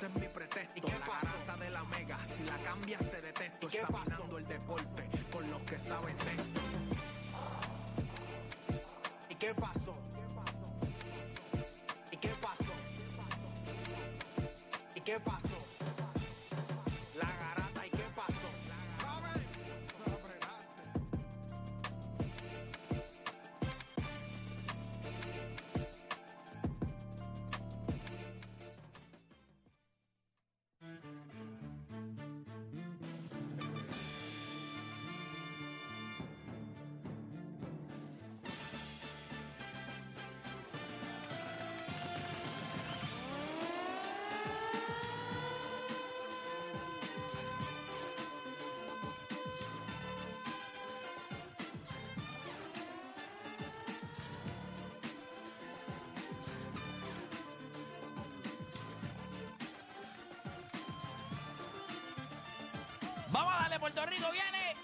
ese es mi pretexto. La garata de la mega, si la cambias te detesto. Examinando el deporte con los que saben de esto. ¿Y qué pasó? ¿Y qué pasó? ¿Y qué pasó? La Vamos a darle, Puerto Rico viene.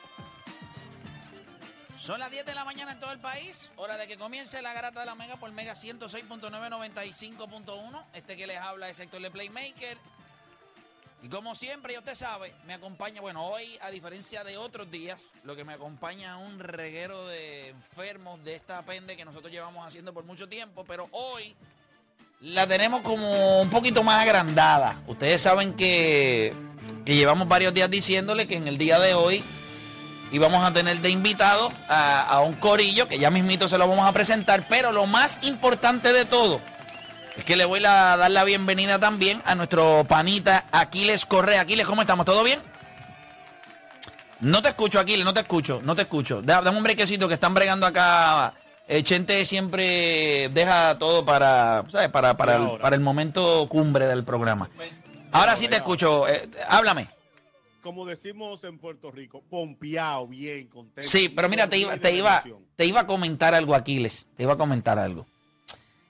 Son las 10 de la mañana en todo el país. Hora de que comience la garata de la Mega por Mega 106.995.1. Este que les habla es Héctor de Playmaker. Y como siempre, ya usted sabe, me acompaña, bueno, hoy, a diferencia de otros días, lo que me acompaña es un reguero de enfermos de esta pende que nosotros llevamos haciendo por mucho tiempo, pero hoy la tenemos como un poquito más agrandada. Ustedes saben que, que llevamos varios días diciéndole que en el día de hoy íbamos a tener de invitado a, a un corillo que ya mismito se lo vamos a presentar, pero lo más importante de todo es que le voy a dar la bienvenida también a nuestro panita Aquiles Correa. Aquiles, ¿cómo estamos? ¿Todo bien? No te escucho, Aquiles, no te escucho, no te escucho. Da- Dame un brequecito que están bregando acá. Eh, Chente siempre deja todo para, ¿sabes? Para, para, el, para el momento cumbre del programa. Ahora sí te escucho. eh, háblame. como decimos en Puerto Rico, pompeado, bien, contento. Sí, pero mira, te iba, te iba, te iba a comentar algo, Aquiles. Te iba a comentar algo.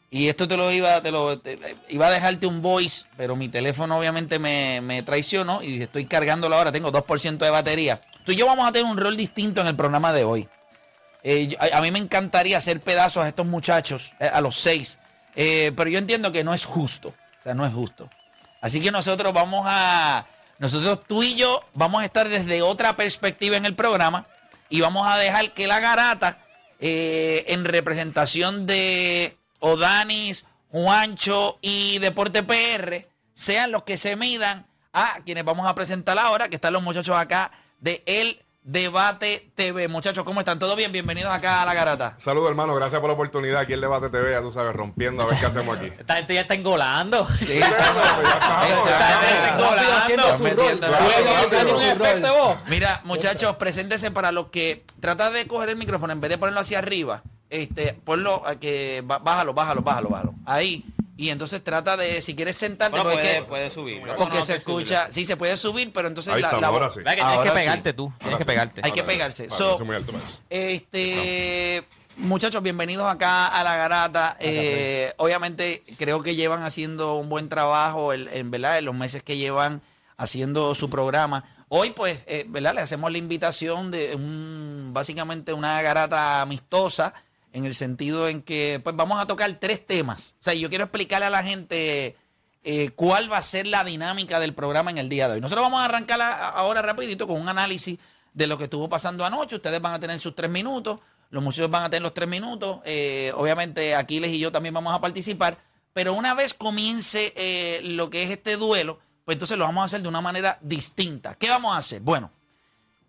Y esto te lo iba, te lo, te- iba a dejarte un voice, pero mi teléfono obviamente me, me traicionó y estoy cargándolo ahora. Tengo 2% de batería. Tú y yo vamos a tener un rol distinto en el programa de hoy. Eh, yo- a, a mí me encantaría hacer pedazos a estos muchachos, eh, a los seis. Eh, pero yo entiendo que no es justo. O sea, no es justo. Así que nosotros vamos a. Nosotros, tú y yo, vamos a estar desde otra perspectiva en el programa y vamos a dejar que la garata, eh, en representación de Odanis, Juancho y Deporte PR, sean los que se midan a quienes vamos a presentar ahora, que están los muchachos acá de El Debate TV. Muchachos, ¿cómo están? ¿Todo bien? Bienvenidos acá a la garata. Saludos, hermano. Gracias por la oportunidad aquí en Debate TV. Ya tú sabes, rompiendo a ver qué hacemos aquí. Esta gente ya está engolando. Sí. Bueno, pues ya estamos, ya Esta gente está engolando. Mira, muchachos, preséntese para los que trata de coger el micrófono en vez de ponerlo hacia arriba. Este, ponlo a que bájalo, bájalo, bájalo, bájalo. Ahí. Y entonces trata de, si quieres sentarte, Bueno, porque, puede, puede subir. porque se escucha, sí se puede subir, pero entonces Ahí la, estamos, la- ahora sí. Ve que tienes que sí. pegarte tú. Tienes Ahora que sí. pegarte. Hay que pegarse. vale, So- soy muy alto. Este, muchachos, bienvenidos acá a la garata. Eh, obviamente creo que llevan haciendo un buen trabajo en, en, verdad en los meses que llevan haciendo su programa. Hoy, pues, eh, ¿verdad? Le hacemos la invitación de un, básicamente una garata amistosa en el sentido en que, pues, vamos a tocar tres temas. O sea, yo quiero explicarle a la gente eh, cuál va a ser la dinámica del programa en el día de hoy. Nosotros vamos a arrancar ahora rapidito con un análisis de lo que estuvo pasando anoche. Ustedes van a tener sus tres minutos, los muchachos van a tener los tres minutos. Eh, obviamente Aquiles y yo también vamos a participar. Pero una vez comience eh, lo que es este duelo, pues entonces lo vamos a hacer de una manera distinta. ¿Qué vamos a hacer? Bueno,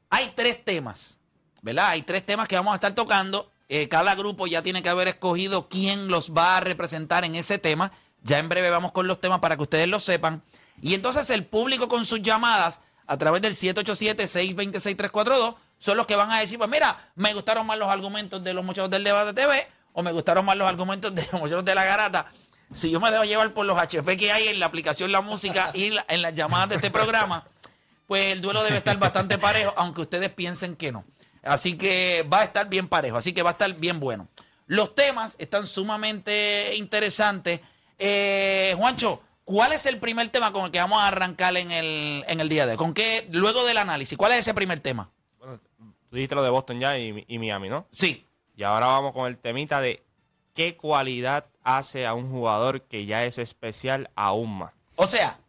hay tres temas, ¿verdad? Hay tres temas que vamos a estar tocando. Eh, cada grupo ya tiene que haber escogido quién los va a representar en ese tema. Ya en breve vamos con los temas para que ustedes lo sepan. Y entonces el público con sus llamadas a través del 787-626-342 son los que van a decir, pues mira, me gustaron más los argumentos de los muchachos del debate TV o me gustaron más los argumentos de los muchachos de la garata. Si yo me dejo llevar por los HP que hay en la aplicación La Música y la- en las llamadas de este programa, pues el duelo debe estar bastante parejo, aunque ustedes piensen que no. Así que va a estar bien parejo, así que va a estar bien bueno. Los temas están sumamente interesantes. Eh, Juancho, ¿cuál es el primer tema con el que vamos a arrancar en el, en el día de hoy? ¿Con qué, luego del análisis, cuál es ese primer tema? Bueno, tú dijiste lo de Boston ya y, y Miami, ¿no? Sí, Y ahora vamos con el temita de qué cualidad hace a un jugador que ya es especial aún más. o sea,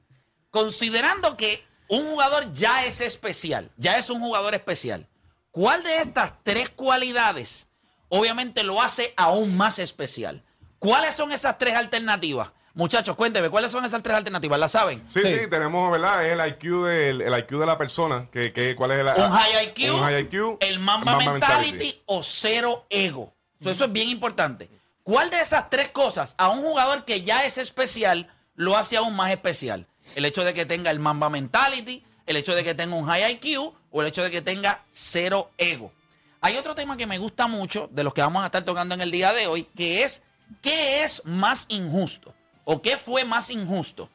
considerando que un jugador ya es especial, ya es un jugador especial, ¿cuál de estas tres cualidades obviamente lo hace aún más especial? ¿Cuáles son esas tres alternativas? Muchachos, cuénteme, ¿cuáles son esas tres alternativas? ¿La saben? Sí, sí, tenemos, ¿verdad? Es el IQ, del, el IQ de la persona. Que, que- ¿Cuál es el Un high IQ, Un high IQ, el Mamba, mentality, o cero ego. So, Eso es bien importante. ¿Cuál de esas tres cosas a un jugador que ya es especial lo hace aún más especial? El hecho de que tenga el Mamba mentality, el hecho de que tenga un high IQ o el hecho de que tenga cero ego. Hay otro tema que me gusta mucho de los que vamos a estar tocando en el día de hoy, que es ¿qué es más injusto? ¿O qué fue más injusto?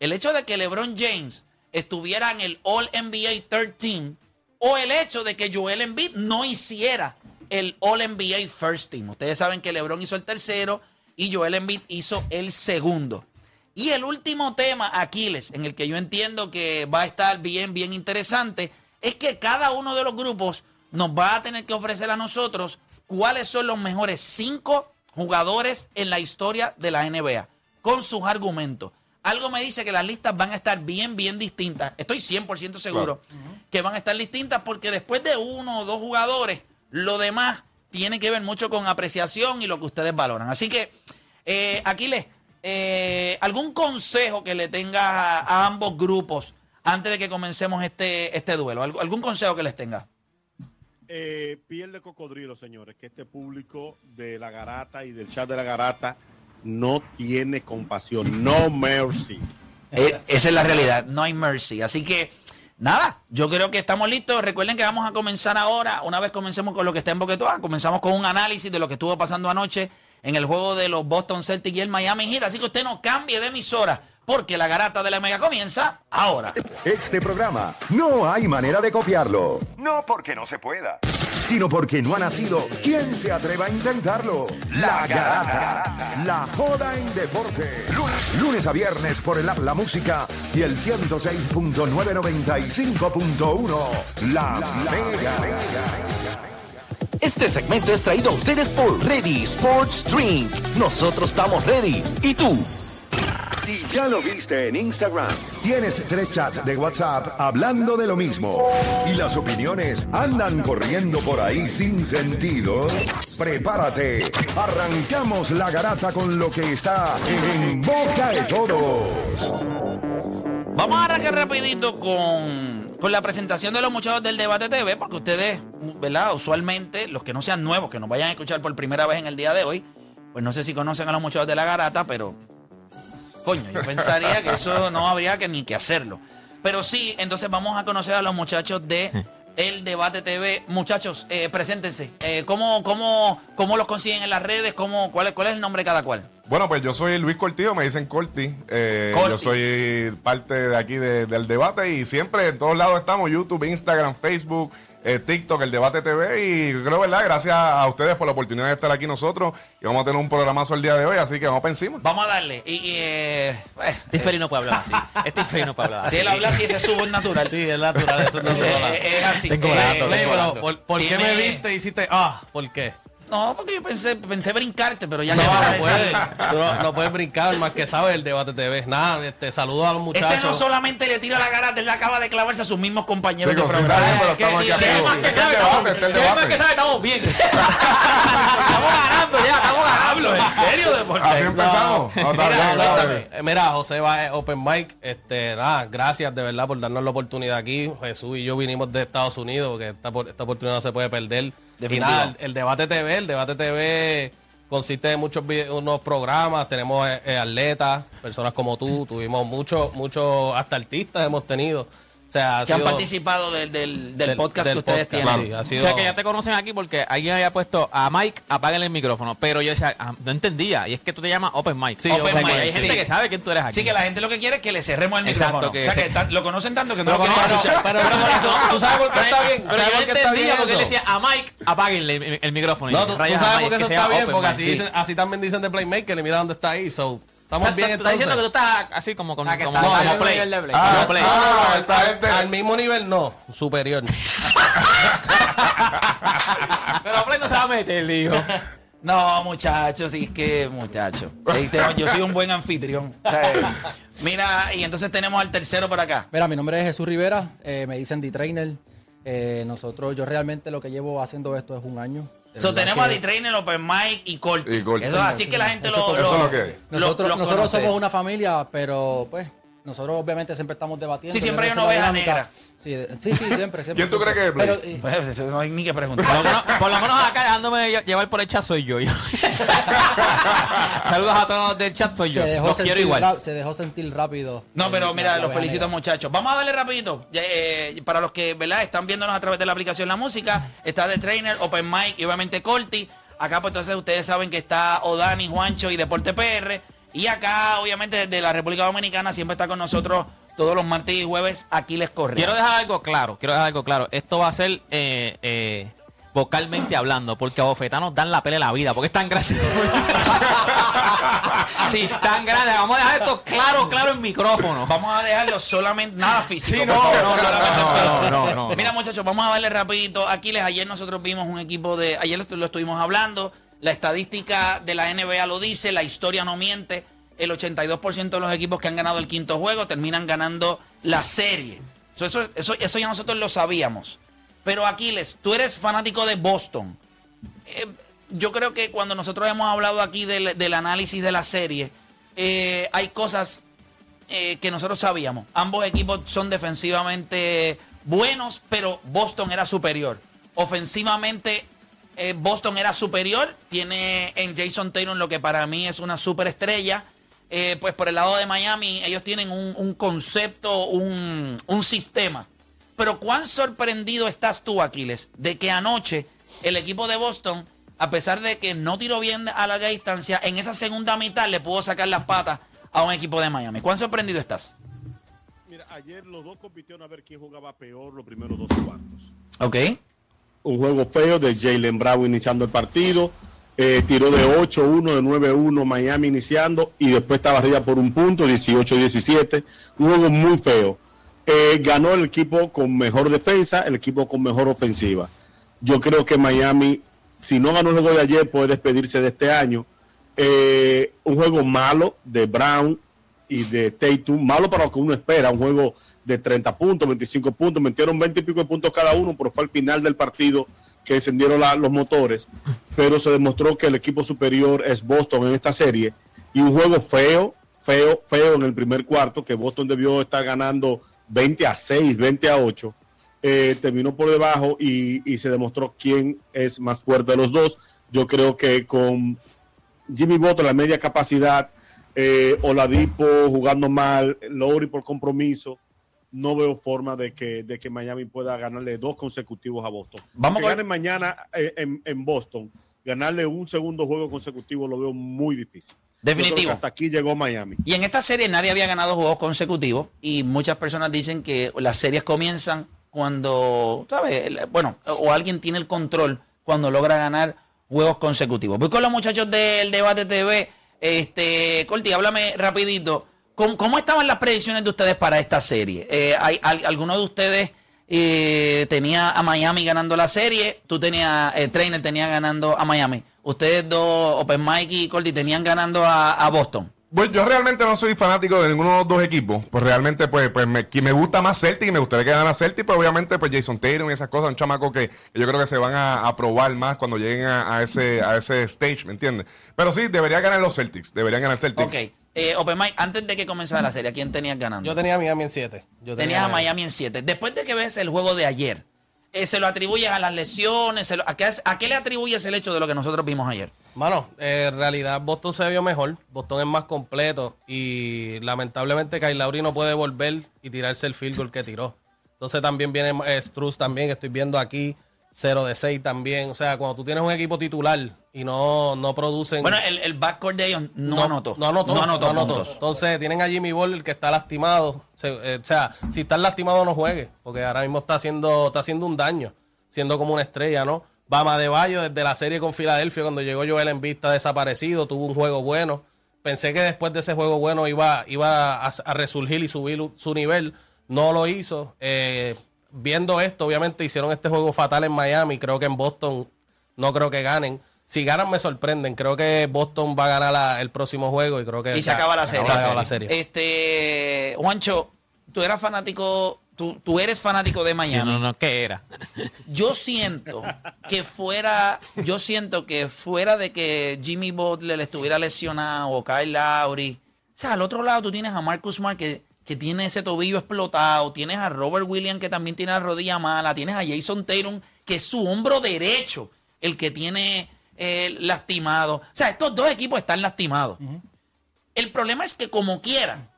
El hecho de que LeBron James estuviera en el All NBA Third Team o el hecho de que Joel Embiid no hiciera el All NBA First Team. Ustedes saben que LeBron hizo el tercero y Joel Embiid hizo el segundo. Y el último tema, Aquiles, en el que yo entiendo que va a estar bien, bien interesante, es que cada uno de los grupos nos va a tener que ofrecer a nosotros cuáles son los mejores cinco jugadores en la historia de la NBA, con sus argumentos. Algo me dice que las listas van a estar bien, bien distintas. Estoy 100% seguro que van a estar distintas porque después de uno o dos jugadores, lo demás tiene que ver mucho con apreciación y lo que ustedes valoran. Así que, eh, Aquiles, eh, ¿algún consejo que le tenga a, a ambos grupos antes de que comencemos este, este duelo? ¿Alg- ¿Algún consejo que les tenga? Eh, piel de cocodrilo, señores, que este público de la garata y del chat de la garata no tiene compasión, no mercy. Eh, esa es la realidad, no hay mercy. Así que, nada, yo creo que estamos listos. Recuerden que vamos a comenzar ahora, una vez comencemos con lo que está en Boquetoa, comenzamos con un análisis de lo que estuvo pasando anoche en el juego de los Boston Celtics y el Miami Heat. Así que usted no cambie de emisora, porque la garata de la mega comienza ahora. Este programa no hay manera de copiarlo. No porque no se pueda, sino porque no ha nacido quien se atreva a intentarlo. La Garata. La joda en deporte. Lunes, lunes a viernes por el app La Música y el 106.995.1. La, Mega. Este segmento es traído a ustedes por Ready Sports Drink. Nosotros estamos ready. ¿Y tú? Si ya lo viste en Instagram, tienes tres chats de WhatsApp hablando de lo mismo y las opiniones andan corriendo por ahí sin sentido, prepárate. Arrancamos la garata con lo que está en boca de todos. Vamos a arrancar rapidito con, con la presentación de los muchachos del Debate TV, porque ustedes, ¿verdad? Usualmente, los que no sean nuevos, que nos vayan a escuchar por primera vez en el día de hoy, pues no sé si conocen a los muchachos de la garata, pero coño, yo pensaría que eso no habría que ni que hacerlo. Pero sí, entonces vamos a conocer a los muchachos de El Debate TV. Muchachos, eh, preséntense. Eh, ¿cómo, cómo, ¿Cómo los consiguen en las redes? ¿Cómo, cuál, es- ¿Cuál es el nombre de cada cual? Bueno, pues yo soy Luis Cortillo, me dicen Corti. Eh, Corti. Yo soy parte de aquí de- del debate y siempre en todos lados estamos, YouTube, Instagram, Facebook, eh, TikTok, el debate TV y yo creo, ¿verdad? Gracias a ustedes por la oportunidad de estar aquí nosotros y vamos a tener un programazo el día de hoy, así que vamos para encima. Vamos a darle. Y, y, eh, eh, no puede hablar así. Este infeliz no puede hablar así. si él habla así, ese es su voz natural. Sí, es natural, eso no Es, se habla. es- es así. Tengo Eh, tengo. ¿por, por qué me viste y hiciste ah? ¿Por qué? No, porque yo pensé, pensé brincarte, pero ya No, no puedes, no, no puedes brincar más que sabes el debate TV. Nada, este, saludos a los muchachos. Este no solamente le tira la garata, él acaba de clavarse a sus mismos compañeros Sí, de programa. radio, pero sí, sí, sí, Este este más que sabe, estamos bien. estamos ganando ya, estamos ganando. Hablo, ¿en serio, deporte? Así empezamos. Mira. Eh, José va a Open Mic. Este, nada, gracias de verdad por darnos la oportunidad aquí. Jesús y yo vinimos de Estados Unidos porque esta, por- esta oportunidad no se puede perder. Y nada, el, el debate TV, el debate TV consiste de muchos unos programas. Tenemos eh, eh, atletas, personas como tú. Tuvimos muchos, muchos, hasta artistas hemos tenido. O sea, ha Que han participado del, del, del del- podcast del que ustedes podcast, tienen. sí, ha O sea que ya te conocen aquí porque alguien había puesto a Mike, apáguenle el micrófono. Pero yo decía, ah, no entendía. Y es que tú te llamas Open Mike. Sí, o sea, Open que Mic, hay gente sí. que sabe quién tú eres aquí. Así que la gente lo que quiere es que le cerremos el Exacto, micrófono. que o sea, se- que lo conocen tanto que no Pero lo quieren escuchar. pero eso- eso- ¿tú sabes por qué está bien? Pero ¿Sabes yo entendía porque él decía a Mike, apáguenle el, el micrófono. No, tú, sabes por qué que eso está bien, porque así, sí. dicen- así también dicen de Playmaker y mira dónde está ahí. So, O estamos sea, bien tú estás diciendo que tú estás así como con que como, como al play. nivel de Play. Ah, Como play. No, no, no, esta al- gente- al mismo nivel no, superior. Pero play no se va a meter, dijo. No, muchachos, sí, es que, muchachos. Yo soy un buen anfitrión. O sea, eh, Mira, y entonces tenemos al tercero por acá. Mira, mi nombre es Jesús Rivera, eh, me dicen D-Trainer. Eh, nosotros, yo realmente lo que llevo haciendo esto es un año. So, tenemos a D-Trainer, Open Mike y Corti. Eso, así que la gente lo. Eso es lo que es. lo- Nosotros, somos una familia, pero pues nosotros obviamente siempre estamos debatiendo. Sí, siempre hay una oveja negra. Sí, sí, sí, siempre, siempre. ¿Quién tú crees que es, Pero, eh, Pues, eso no hay ni que Por lo preguntar. menos, por lo menos acá dejándome lle- llevar por el chat soy yo. yo. Saludos a todos los del chat, soy yo. se, dejó Los quiero igual. ra- se dejó sentir rápido. No, pero mira, los felicito negra. muchachos. Vamos a darle rapidito. Eh, para los que, ¿verdad? Están viéndonos a través de la aplicación La Música, está The Trainer, Open Mic y obviamente Corti. Acá pues entonces ustedes saben que está Odani, Juancho y Deporte PR. Y acá, obviamente, desde la República Dominicana siempre está con nosotros todos los martes y jueves Aquiles Correa. Quiero dejar algo claro, quiero dejar algo claro. Esto va a ser eh, eh, vocalmente hablando, porque a Bofetanos dan la pelea de la vida, porque es tan grande. sí, es tan grande. Vamos a dejar esto claro, claro en micrófono. Vamos a dejarlo solamente, nada físico. Sí, no, favor, no, no, solamente no, el no, pelo. no, no, no. Mira, muchachos, vamos a darle rapidito. Aquiles, ayer nosotros vimos un equipo de. Ayer lo, lo estuvimos hablando. La estadística de la NBA lo dice, la historia no miente. El 82% de los equipos que han ganado el quinto juego terminan ganando la serie. So, Eso, ya nosotros lo sabíamos. Pero Aquiles, tú eres fanático de Boston. Eh, yo creo que cuando nosotros hemos hablado aquí del, del análisis de la serie, eh, hay cosas eh, que nosotros sabíamos. Ambos equipos son defensivamente buenos, pero Boston era superior. Ofensivamente, eh, Boston era superior. Tiene en Jason Taylor lo que para mí es una superestrella. Eh, pues por el lado de Miami, ellos tienen un, un concepto, un, un sistema. Pero cuán sorprendido estás tú, Aquiles, de que anoche el equipo de Boston, a pesar de que no tiró bien a larga distancia, en esa segunda mitad le pudo sacar las patas a un equipo de Miami. ¿Cuán sorprendido estás? Mira, ayer los dos compitieron a ver quién jugaba peor los primeros dos cuartos. Ok. Un juego feo de Jalen Bravo iniciando el partido. Eh, tiró de 8-1, de 9-1 Miami iniciando y después estaba arriba por un punto, 18-17. Un juego muy feo. Eh, ganó el equipo con mejor defensa, el equipo con mejor ofensiva. Yo creo que Miami, si no ganó el juego de ayer, puede despedirse de este año. Eh, un juego malo de Brown y de Tatum, malo para lo que uno espera, un juego de 30 puntos, 25 puntos, metieron 20 y pico de puntos cada uno, pero fue al final del partido que encendieron los motores, pero se demostró que el equipo superior es Boston en esta serie y un juego feo, feo, feo en el primer cuarto, que Boston debió estar ganando 20 a 6, 20 a 8, eh, terminó por debajo y, y se demostró quién es más fuerte de los dos. Yo creo que con Jimmy Butler, la media capacidad, eh, Oladipo jugando mal, Lowry por compromiso, no veo forma de que, de que Miami pueda ganarle dos consecutivos a Boston. Vamos que con- ganen mañana eh, en, en Boston, ganarle un segundo juego consecutivo lo veo muy difícil. Definitivo. hasta aquí llegó Miami. Y en esta serie nadie había ganado juegos consecutivos y muchas personas dicen que las series comienzan cuando, ¿sabes? Bueno, o alguien tiene el control cuando logra ganar juegos consecutivos. Voy con los muchachos del Debate TV. Este, Corti, háblame rapidito. ¿Cómo, cómo estaban las predicciones de ustedes para esta serie? Eh, hay, ¿Alguno de ustedes eh, tenía a Miami ganando la serie? Tú tenías, el trainer tenía ganando a Miami. Ustedes dos, Open Mike y Corti, tenían ganando a, a Boston. Bueno, yo realmente no soy fanático de ninguno de los dos equipos. Pues realmente, pues, pues me, me gusta más Celtic y me gustaría que ganara Celtic, pero obviamente, pues Jason Tatum y esas cosas, un chamaco que, que yo creo que se van a, a probar más cuando lleguen a, a ese, a ese stage, ¿me entiendes? Pero sí, debería ganar los Celtics, deberían ganar Celtics. Ok. Eh, Open Mike, antes de que comenzara la serie, ¿a quién tenías ganando? Yo tenía a Miami en 7. Tenías a Miami en 7. Después de que ves el juego de ayer, eh, ¿se lo atribuyes a las lesiones? Se lo- ¿a, qué, ¿A qué le atribuyes el hecho de lo que nosotros vimos ayer? Mano, eh, en realidad Boston se vio mejor. Boston es más completo. Y lamentablemente Kyle Lowry no puede volver y tirarse el field goal que tiró. Entonces también viene eh, Struz también, que estoy viendo aquí. 0 de 6 también. O sea, cuando tú tienes un equipo titular y no, no producen. Bueno, el, el backcourt de ellos no, anotó. No anotó. No anotó no anotó. puntos. Entonces tienen a Jimmy Butler que está lastimado. Se- eh, o sea, si está lastimado no juegue, porque ahora mismo está haciendo, está haciendo un daño, siendo como una estrella, ¿no? Bama de Bayo desde la serie con Filadelfia, cuando llegó Joel en vista desaparecido, tuvo un juego bueno. Pensé que después de ese juego bueno iba, iba a, a resurgir y subir su nivel. No lo hizo. Eh, viendo esto, obviamente hicieron este juego fatal en Miami. Creo que en Boston no creo que ganen. si ganan me sorprenden. Creo que Boston va a ganar la- el próximo juego y creo que Y se acaba la serie. Se acaba la serie. Este, Juancho, tú eras fanático, tú, tú eres fanático de Sí, Miami. no, no, ¿qué era? Yo siento que fuera, yo siento que fuera de que Jimmy Butler estuviera lesionado o Kyle Lowry, o sea, al otro lado tú tienes a Marcus Smart que, que tiene ese tobillo explotado, tienes a Robert Williams que también tiene la rodilla mala, tienes a Jason Tatum que es su hombro derecho el que tiene eh, lastimado. O sea, estos dos equipos están lastimados. El problema es que como quieran,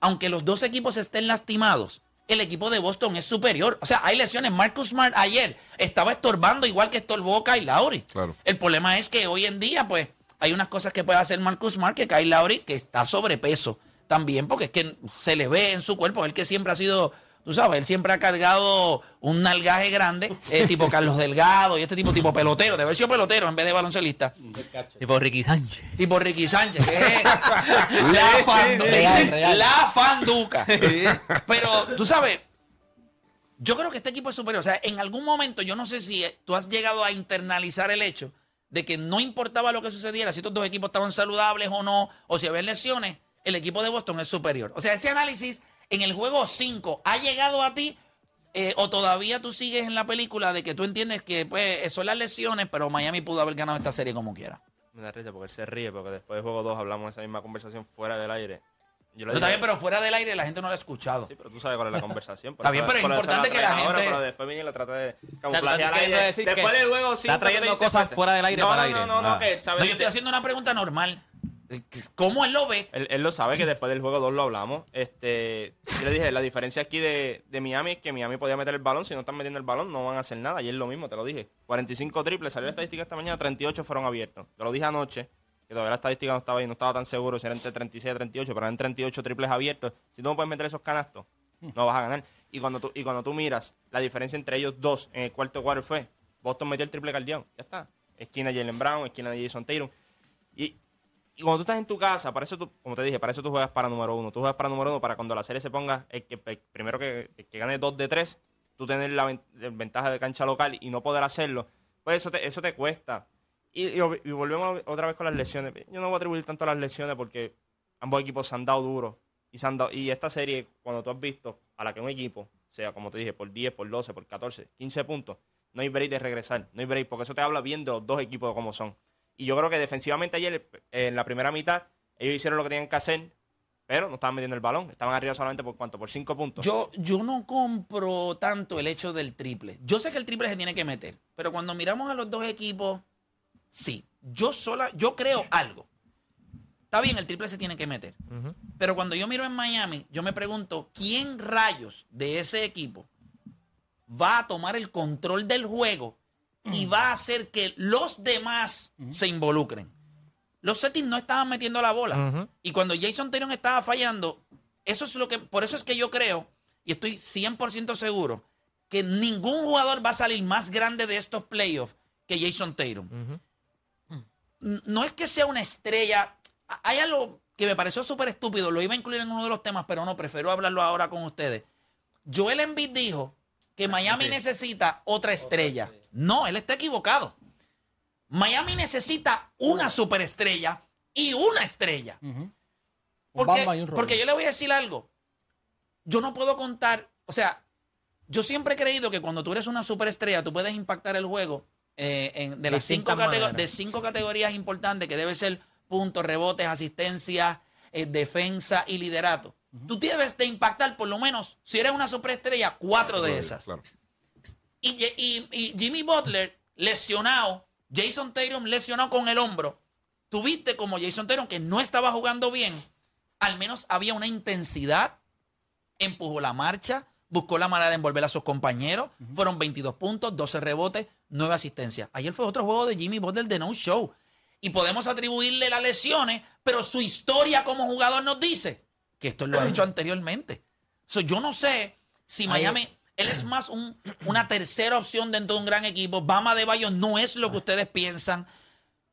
aunque los dos equipos estén lastimados, el equipo de Boston es superior. O sea, hay lesiones. Marcus Smart ayer estaba estorbando igual que estorbó Kyle Lowry. Claro. El problema es que hoy en día, pues, hay unas cosas que puede hacer Marcus Smart que Kyle Lowry, que está sobrepeso también, porque es que se le ve en su cuerpo. Él que siempre ha sido, tú sabes, él siempre ha cargado un nalgaje grande, eh, tipo Carlos Delgado y este tipo, tipo pelotero, de haber sido pelotero en vez de baloncelista. Tipo Ricky Sánchez. Tipo Ricky Sánchez, que es la, fandu- real. la fanduca. Pero tú sabes, yo creo que este equipo es superior. O sea, en algún momento, yo no sé si eh, tú has llegado a internalizar el hecho de que no importaba lo que sucediera, si estos dos equipos estaban saludables o no, o si había lesiones, el equipo de Boston es superior. O sea, ese análisis en el juego 5 ha llegado a ti. eh, o todavía tú sigues en la película de que tú entiendes que pues son las lesiones, pero Miami pudo haber ganado esta serie como quiera. Me da risa porque él se ríe, porque después de juego 2 hablamos de esa misma conversación fuera del aire. Yo Pero está bien, pero fuera del aire la gente no lo ha escuchado. Sí, pero tú sabes cuál es la conversación. Está bien, pero es importante la que la ahora, gente- pero después viene y la trata de O sea, Después que del juego está cinco, trayendo cosas fuera del aire no, para no, el aire. No, no, no, Ah. que él sabe No, yo que estoy haciendo una pregunta normal. ¿Cómo él lo ve? Él, lo sabe que después del juego 2 lo hablamos. Este, yo le dije, la diferencia aquí de, Miami es que Miami podía meter el balón. Si no están metiendo el balón, no van a hacer nada. Y es lo mismo, te lo dije. 45 triples, salió la estadística esta mañana, 38 fueron abiertos. Te lo dije anoche, que todavía la estadística no estaba ahí, no estaba tan seguro si era entre 36 y 38, pero eran 38 triples abiertos. Si tú no puedes meter esos canastos, no vas a ganar. Y cuando tú, y cuando tú miras la diferencia entre ellos dos en el cuarto quarter fue, Boston metió el triple caldeón. Ya está. Esquina de Jalen Brown, esquina de Jason Tatum. Y, y cuando tú estás en tu casa, para eso tú, como te dije, para eso tú juegas para número uno. Tú juegas para número uno para cuando la serie se ponga, el que, primero que, que gane dos de tres, tú tener la, ven- la ventaja de cancha local y no poder hacerlo, pues eso te, eso te cuesta. Y volvemos otra vez con las lesiones. Yo no voy a atribuir tanto a las lesiones porque ambos equipos se han dado duro. Y, se han dado- y esta serie, cuando tú has visto a la que un equipo, sea como te dije, por 10, por 12, por 14, 15 puntos, no hay break de regresar. No hay break, porque eso te habla bien de los dos equipos como son. Y yo creo que defensivamente ayer, eh, en la primera mitad, ellos hicieron lo que tenían que hacer, pero no estaban metiendo el balón. Estaban arriba solamente por cuánto, por 5 puntos. Yo, yo no compro tanto el hecho del triple. Yo sé que el triple se tiene que meter, pero cuando miramos a los dos equipos, sí. Yo sola, yo creo algo. Está bien, el triple se tiene que meter. Pero cuando yo miro en Miami, yo me pregunto, ¿quién rayos de ese equipo va a tomar el control del juego y va a hacer que los demás se involucren? Los Celtics no estaban metiendo la bola. Y cuando Jason Tatum estaba fallando, eso es lo que, por eso es que yo creo, y estoy 100% seguro, que ningún jugador va a salir más grande de estos playoffs que Jason. N- No es que sea una estrella. Hay algo que me pareció súper estúpido, lo iba a incluir en uno de los temas, pero no, prefiero hablarlo ahora con ustedes. Joel Embiid dijo que Miami necesita otra estrella. No, él está equivocado. Miami necesita una superestrella y una estrella. Porque, porque yo le voy a decir algo. Yo no puedo contar, o sea, yo siempre he creído que cuando tú eres una superestrella, tú puedes impactar el juego eh, en- de, las cinco de cinco categorías importantes que debe ser puntos, rebotes, asistencia, eh, defensa y liderato. Tú debes de impactar por lo menos, si eres una superestrella, cuatro de esas. Claro. Y, Ye- y- y Jimmy Butler lesionado, Jason Tatum lesionado con el hombro. Tuviste como Jason Tatum que no estaba jugando bien, al menos había una intensidad, empujó la marcha, buscó la manera de envolver a sus compañeros. Fueron 22 puntos, 12 rebotes, 9 asistencias. Ayer fue otro juego de Jimmy Butler de no show. Y podemos atribuirle las lesiones, pero su historia como jugador nos dice que esto lo ha hecho anteriormente. So, yo no sé si Miami, él es más un- una tercera opción dentro de un gran equipo. Bama de Bayo no es lo que ustedes piensan.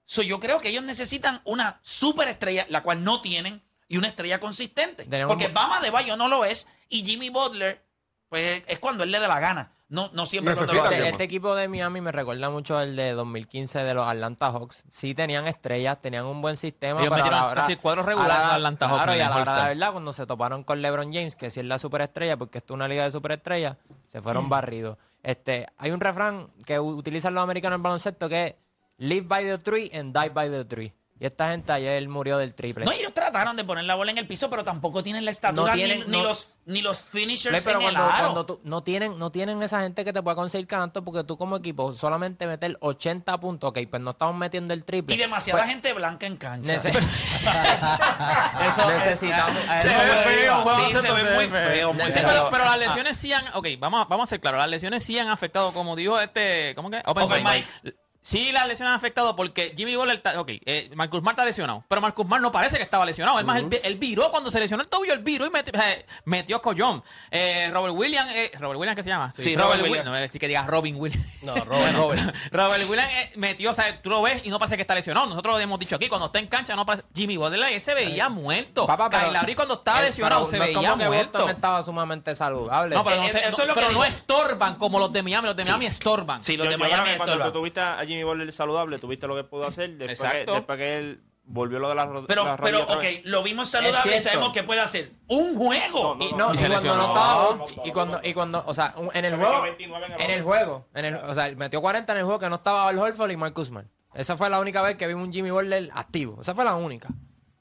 So, yo creo que ellos necesitan una superestrella, la cual no tienen, y una estrella consistente. Porque Bama de Bayo no lo es, y Jimmy Butler pues es cuando él le dé la gana. No, no siempre cuando lo hace. tiempo. Este equipo de Miami me recuerda mucho al de 2015 de los Atlanta Hawks. Sí tenían estrellas, tenían un buen sistema. Ellos pero metieron hora- casi cuadros regulares a la- los Atlanta Hawks claro, y a la hora de All-Star. verdad, cuando se toparon con LeBron James, que si es la superestrella, porque esto es una liga de superestrellas, se fueron barridos. Este, hay un refrán que utilizan los americanos en baloncesto que es live by the tree and die by the tree. Y esta gente ayer murió del triple. No, ellos trataron de poner la bola en el piso, pero tampoco tienen la estatura No tienen- ni, los, ni los Play, finishers pero en el aro. cuando tú- no tienen no tienen esa gente que te pueda conseguir canastos porque tú como equipo solamente meter 80 puntos, ok, pues no estamos metiendo el triple. y demasiada Pues, gente blanca en cancha. nece- Eso necesitamos. Se eso ve feo, sí, se ve muy feo, muy feo. pero, pero las lesiones sí han. Ok, vamos, a- vamos a ser claros. Las lesiones sí han afectado, como dijo este. ¿Cómo que? Open, Open. Mic. Sí, las lesiones han afectado porque Jimmy Butler. está- Ok, eh, Marcus Smart está lesionado. Pero Marcus Smart no parece que estaba lesionado. Es más, él, vi- él viró cuando se lesionó el tobillo, él viró y meti- eh, metió collón. Eh, Robert Williams. Eh, ¿Robert Williams qué se llama? Sí, Robert Wi- Williams. No, sí que digas Robin Williams. No, Robert, Robert. Robert Williams eh, metió, o sea, tú lo ves y no parece que está lesionado. Nosotros lo hemos dicho aquí, cuando está en cancha no parece. Jimmy Butler ese se veía muerto. Papá, pero- Kyle cuando estaba Eh, lesionado se no veía como muerto. Estaba sumamente saludable. No, pero, no, Eh, sé, eso no- es lo que pero no estorban como los de Miami. Los de Miami estorban. Sí, los Yo- de Miami cuando estorban. tú tuviste a Jimmy Butler saludable, tuviste lo que pudo hacer después, que, después que él volvió lo de la ro- Pero, la pero, ok, lo vimos saludable y sabemos que puede hacer un juego. No, Y, no, Y y, se cuando no estaba y cuando y cuando o sea en el juego metió 29 en el en el juego en el, o sea metió 40 en el juego que no estaba Al Horford y Marcus Smart. Esa fue la única vez que vimos un Jimmy Butler activo. Esa fue la única.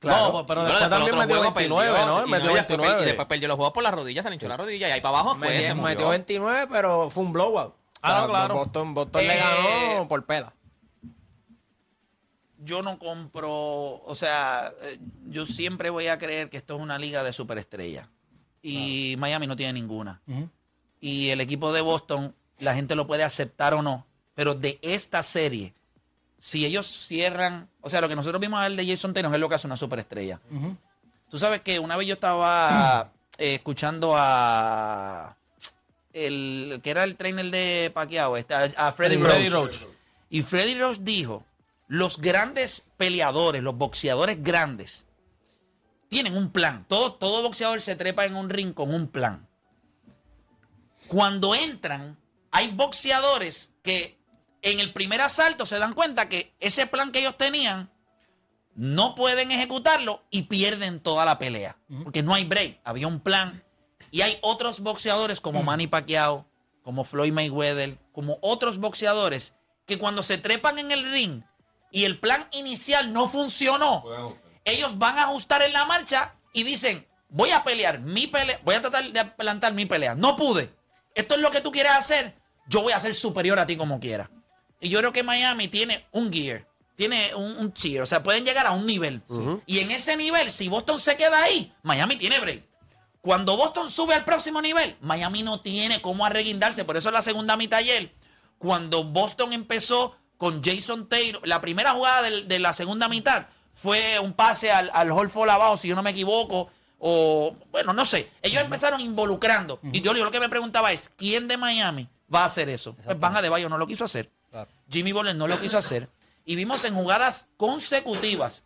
No, pues, pero después también metió juego 29, perdió, ¿no? y Metió y después, 29. y después perdió los juegos por la rodilla, se le hinchó la rodilla y ahí para abajo fue. metió, se murió. metió 29 pero fue un blowout Ah, O sea, claro. Boston, Boston le Eh, ganó por peda Yo no compro, o sea, eh, yo siempre voy a creer que esto es una liga de superestrellas. Y Miami no tiene ninguna. Y el equipo de Boston, la gente lo puede aceptar o no, pero de esta serie, si ellos cierran, o sea, lo que nosotros vimos a ver de Jason Taylor es lo que hace una superestrella. Tú sabes que una vez yo estaba eh, escuchando a el que era el trainer de Pacquiao, este, a, a Freddy, Freddy Roach. Roach. Y Freddy Roach dijo, los grandes peleadores, los boxeadores grandes, tienen un plan. Todo, todo boxeador se trepa en un ring con un plan. Cuando entran, hay boxeadores que en el primer asalto se dan cuenta que ese plan que ellos tenían no pueden ejecutarlo y pierden toda la pelea. Porque no hay break. Había un plan. Y hay otros boxeadores como Manny Pacquiao, como Floyd Mayweather, como otros boxeadores que cuando se trepan en el ring y el plan inicial no funcionó, ellos van a ajustar en la marcha y dicen, voy a pelear mi pelea, voy a tratar de plantar mi pelea. No pude. Esto es lo que tú quieres hacer. Yo voy a ser superior a ti como quiera. Y yo creo que Miami tiene un gear, tiene un, un tier, o sea, pueden llegar a un nivel. Y en ese nivel, si Boston se queda ahí, Miami tiene break. Cuando Boston sube al próximo nivel, Miami no tiene cómo arreguindarse. Por eso en la segunda mitad ayer, cuando Boston empezó con Jason Taylor, la primera jugada de, la segunda mitad fue un pase al, al Holford abajo, si yo no me equivoco, o bueno, no sé. Ellos empezaron involucrando. Y yo, yo lo que me preguntaba es, ¿quién de Miami va a hacer eso? Pues Van Adebayo no lo quiso hacer. Jimmy Butler no lo quiso hacer. Y vimos en jugadas consecutivas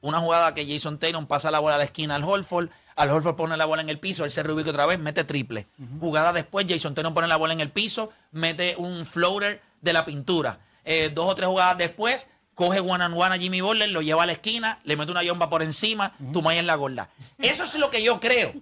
una jugada que Jason Taylor pasa la bola a la esquina al Holford, al Holford pone la bola en el piso, él se reubica otra vez, mete triple. Jugada después, Jason Taylor pone la bola en el piso, mete un floater de la pintura. Eh, dos o tres jugadas después, coge one and one a Jimmy Butler, lo lleva a la esquina, le mete una yomba por encima, tu en la gorda. Eso es lo que yo creo.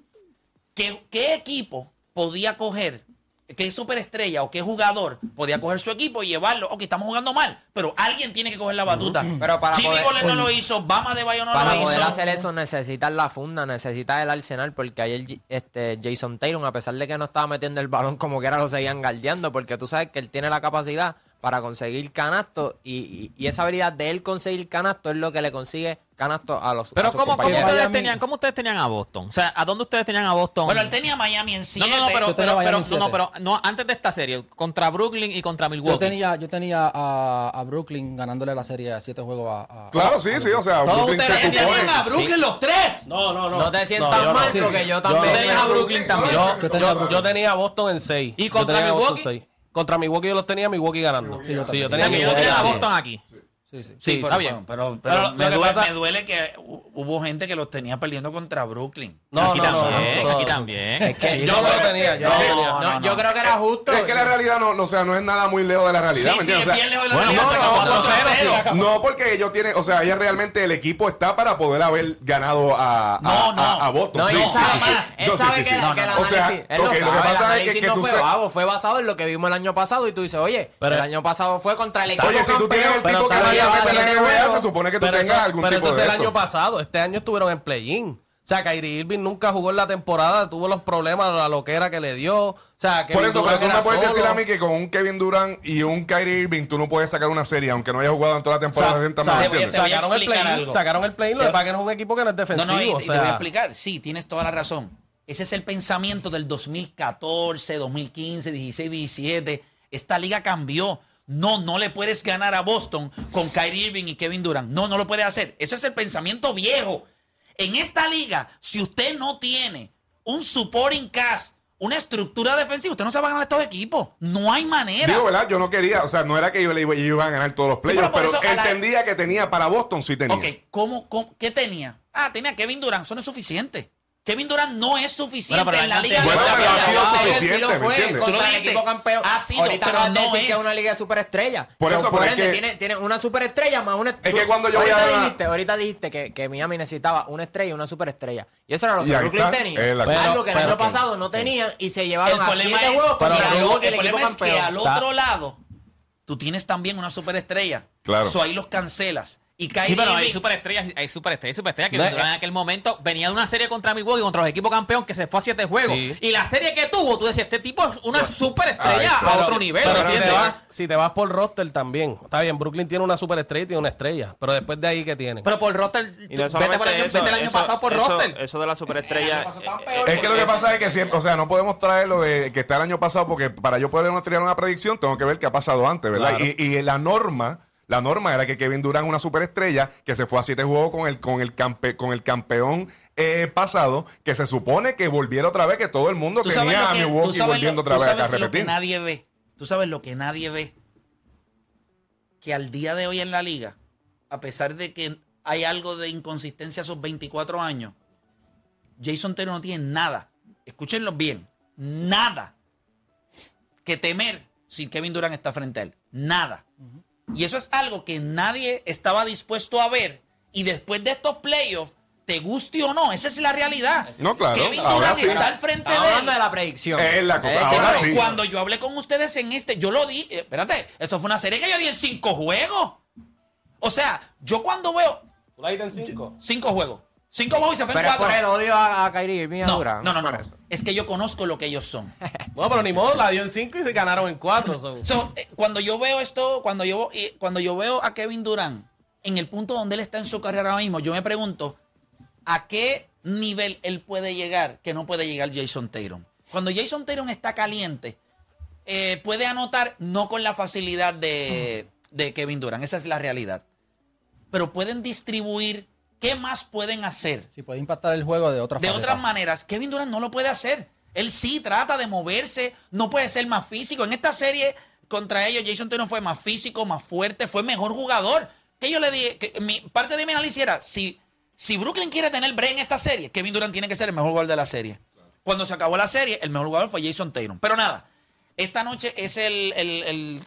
¿Qué equipo podía coger qué superestrella o qué jugador podía coger su equipo y llevarlo. Ok, estamos jugando mal, pero alguien tiene que coger la batuta. Pero para Jimmy poder- no lo hizo, Bama de Bayo no Para lo poder hizo. hacer eso necesitas la funda, necesitas el arsenal, porque ayer este, Jason Taylor, a pesar de que no estaba metiendo el balón como que era, lo seguían guardeando, porque tú sabes que él tiene la capacidad para conseguir canasto y, y- y esa habilidad de él conseguir canasto es lo que le consigue canasto a los a Pero sus ¿cómo, cómo ustedes tenían, ¿cómo ustedes tenían a Boston? O sea, ¿a dónde ustedes tenían a Boston? Bueno, él tenía a Miami en no, 7. no, no, pero, tenía pero, pero, en no, no, pero no, antes de esta serie, contra Brooklyn y contra Milwaukee. Yo tenía, yo tenía a, a Brooklyn ganándole la serie a siete juegos a. a- Claro, sí, sí, o sea, Todos Brooklyn ustedes se tenían a Brooklyn los tres. No, no, no. No te sientas yo mal no. porque yo también. Tú tenías a Brooklyn también. Yo, tenía a yo- Brooklyn. yo tenía a Boston en 6. ¿Y contra Milwaukee? Contra Milwaukee yo los tenía, Milwaukee ganando. Sí, yo, tenía O sea, que yo Milwaukee tenía. Boston aquí. Sí, sí. Sí, está pero, bien. Pero, pero Pero me, duele, pasa- me duele que hu- hubo gente que los tenía perdiendo contra Brooklyn. No, aquí no, no, también, no, aquí no. también. Es que Sí, Yo no, lo tenía, yo no, no lo tenía. no, No, no. yo creo que era justo. Es que la realidad no, o sea, no es nada muy lejos de la realidad, Sí, ¿me sí, entiendes? es O sea, bien lejos de la bueno, realidad, no, se no, acabó no, 4-0. no, porque ellos tienen, o sea, ellos realmente el equipo está para poder haber ganado a, a, No, no. a, a Boston. No, sí, él sí, sabe, sí, sí. él No, sí, sabe sí, que. O sea, lo que pasa es que- no tú fue vago, fue basado en lo que vimos el año pasado y tú dices, oye, Pero- el año pasado fue contra el equipo Oye, si tú tienes el tipo que la NBA, se supone que tú pero tengas eso, algún pero tipo eso es el esto. año pasado. Este año estuvieron en play-in. O sea, Kyrie Irving nunca jugó en la temporada, tuvo los problemas, la loquera que le dio. O sea, que Por eso, pero tú no puedes decir a mí que con un Kevin Durant y un Kyrie Irving tú no puedes sacar una serie, aunque no haya jugado en toda la temporada. ¿me te voy te sacaron el algo. sacaron el play-in, lo que pasa es no un equipo que no es No, defensivo. no, y, o y sea, te voy a explicar. Sí, tienes toda la razón. Ese es el pensamiento del 2014, 2015, 16, 17. Esta liga cambió. No, no le puedes ganar a Boston con Kyrie Irving y Kevin Durant. No, no lo puedes hacer. Eso es el pensamiento viejo. En esta liga, si usted no tiene un supporting cast, una estructura defensiva, usted no se va a ganar estos equipos. No hay manera. Digo, ¿verdad? Yo no quería, o sea, no era que yo le iba, yo iba a ganar todos los Sí, playoffs, pero la- entendía que tenía para Boston, sí tenía. Ok, ¿cómo, cómo, qué tenía? Ah, tenía Kevin Durant. Eso no es suficiente. Kevin Durant no es suficiente Bueno, pero en la liga. Bueno, pero ha sido suficiente, sí lo ¿me fue entiendes? Contra el equipo campeón. Ha sido, Ahorita pero no decir es. que es una liga de superestrella. Por eso, por pero es ende, que- tiene, tiene una superestrella más una Es que cuando yo voy ahorita a- dijiste, ahorita dijiste que, que Miami necesitaba una estrella y una superestrella. Y eso era lo que Brooklyn está, tenía. cosa. algo que el Pero- año pero- pasado no tenían y se llevaron El a problema siete es, juegos que, contra al- el el problema es que al otro lado tú tienes también una superestrella. Claro. So ahí los cancelas. Y Kyrie Sí, pero hay superestrellas, hay superestrellas, superestrellas que No, Durant en aquel momento venía de una serie contra Milwaukee, contra los equipos campeón, que se fue a siete juegos. Sí. Y la serie que tuvo, tú decías, este tipo es una superestrella ahí a otro nivel. Pero ¿me si te, vas, si te vas por roster también. Está bien, Brooklyn tiene una superestrella y tiene una estrella. Pero después de ahí, ¿qué tienen? Pero por roster, Y tú- no vete, por el año, eso, vete el año eso- pasado por eso- roster. Eso de la superestrella. eh, Es que lo que pasa es que siempre, o sea, no podemos traer lo de que está el año pasado, porque para yo poder tirar una predicción, tengo que ver qué ha pasado antes, ¿verdad? Claro. Y, y la norma, la norma era que Kevin Durant, una superestrella, que se fue a siete juegos con el, con el, campe- con el campeón eh, pasado, que se supone que volviera otra vez, que todo el mundo tenía a que, Milwaukee volviendo lo, otra tú vez acá a sabes lo que nadie ve. Tú sabes lo que nadie ve. Que al día de hoy en la liga, a pesar de que hay algo de inconsistencia a sus 24 años, Jason Taylor no tiene nada. Escúchenlo bien. Nada que temer si Kevin Durant está frente a él. Nada. Y eso es algo que nadie estaba dispuesto a ver. Y después de estos playoffs, te guste o no, esa es la realidad. No, claro, Kevin ahora Durant sí. está al frente de él. hablando de la predicción. Es la cosa, Eh, ahora pero sí. Cuando yo hablé con ustedes en este, yo lo di. eh, Espérate, esto fue una serie que yo di en cinco juegos. O sea, yo cuando veo ¿Tú la diste en cinco? cinco juegos, cinco juegos y se fue en Pero es cuatro. por el odio a, a Kyrie Irving y a no, Durant. no, no, no, no. Es que yo conozco lo que ellos son. Bueno, pero ni modo, la dio en cinco y se ganaron en cuatro. so. So, eh, cuando yo veo esto, cuando yo, eh, cuando yo veo a Kevin Durant en el punto donde él está en su carrera ahora mismo, yo me pregunto, ¿a qué nivel él puede llegar que no puede llegar Jason Tatum? Cuando Jason Tatum está caliente, eh, puede anotar no con la facilidad de, de Kevin Durant, esa es la realidad. Pero pueden distribuir, ¿qué más pueden hacer? Si puede impactar el juego de otras De otras maneras, Kevin Durant no lo puede hacer. Él sí trata de moverse, no puede ser más físico. En esta serie contra ellos, Jason Tatum fue más físico, más fuerte, fue mejor jugador. Que yo le dije, que mi, parte de mi análisis era, si, si Brooklyn quiere tener break en esta serie, Kevin Durant tiene que ser el mejor jugador de la serie. Cuando se acabó la serie, el mejor jugador fue Jason Tatum. Pero nada, esta noche es el, el- el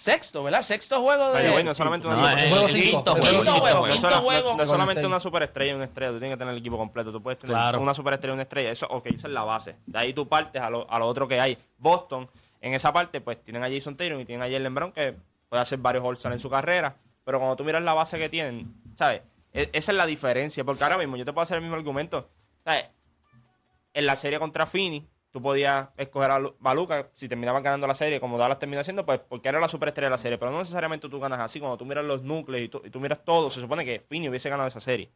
sexto, ¿verdad? Sexto juego de... No es solamente una No, super- Juego quinto cinco. juego. Quinto quinto juego. No quinto sola- juego. no- no es solamente una superestrella y una estrella, tú tienes que tener el equipo completo. Tú puedes tener Claro. una superestrella y una estrella. Eso, ok, esa es la base. De ahí tú partes a lo, a lo otro que hay. Boston, en esa parte, pues tienen a Jason Tatum y tienen a Jalen Brown, que puede hacer varios all en su carrera. Pero cuando tú miras la base que tienen, ¿sabes? E- esa es la diferencia. Porque ahora mismo yo te puedo hacer el mismo argumento. ¿Sabes? En la serie contra Fini, tú podías escoger a Lu- Baluca si terminaban ganando la serie, como Dallas terminó haciendo, pues porque era la superestrella de la serie. Pero no necesariamente tú ganas así. Cuando tú miras los núcleos y tú, y tú miras todo, se supone que Fini hubiese ganado esa serie.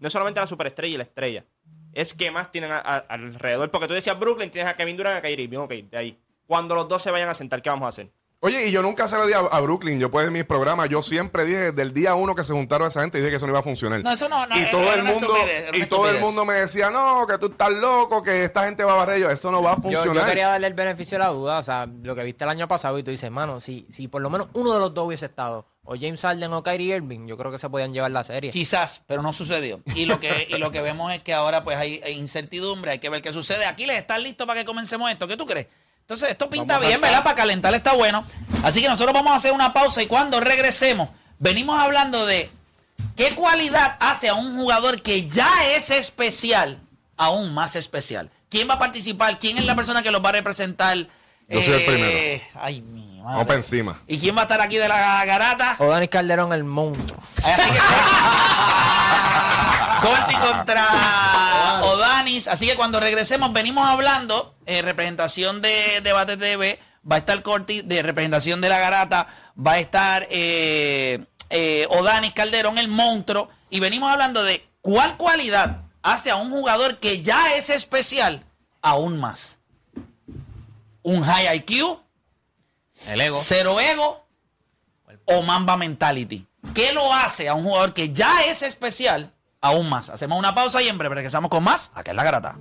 No es solamente la superestrella y la estrella. Es que más tienen alrededor. Porque tú decías Brooklyn, tienes a Kevin Durant a Kyrie Irving. Ok, de ahí. Cuando los dos se vayan a sentar, ¿qué vamos a hacer? Oye, y yo nunca se lo di a, a Brooklyn. Yo, pues, en mis programas, yo siempre dije, desde el día uno que se juntaron esa gente, dije que eso no iba a funcionar. No, eso no- no, y era- todo era el mundo, estupidez, y todo el mundo me decía, no, que tú estás loco, que esta gente va a barrer. Yo, esto no va a funcionar. yo quería darle el beneficio de la duda, o sea, lo que viste el año pasado y tú dices, mano, si, si por lo menos uno de los dos hubiese estado, o James Harden o Kyrie Irving, yo creo que se podían llevar la serie. Quizás, pero no sucedió. Y lo que, y lo que vemos es que ahora pues hay, hay incertidumbre, hay que ver qué sucede. Aquiles, ¿estás listo para que comencemos esto? ¿Qué tú crees? Entonces, esto pinta Vamos bien. ¿verdad? Para calentar está bueno. Así que nosotros vamos a hacer una pausa y cuando regresemos, venimos hablando de qué cualidad hace a un jugador que ya es especial aún más especial. ¿Quién va a participar? ¿Quién es la persona que los va a representar? Yo soy el Eh, primero. Ay, mi madre. Vamos para encima. ¿Y quién va a estar aquí de la garata? O Dani Calderón, el monstruo. Así que Corti contra Odanis. Así que cuando regresemos, venimos hablando. eh, representación de Debate TV. Va a estar Corti. De representación de la garata. Va a estar eh, eh, Odanis Calderón, el monstruo. Y venimos hablando de cuál cualidad hace a un jugador que ya es especial aún más. Un high IQ, El ego. cero ego o Mamba Mentality. ¿Qué lo hace a un jugador que ya es especial aún más? Hacemos una pausa y en breve regresamos con más. Acá en la garata.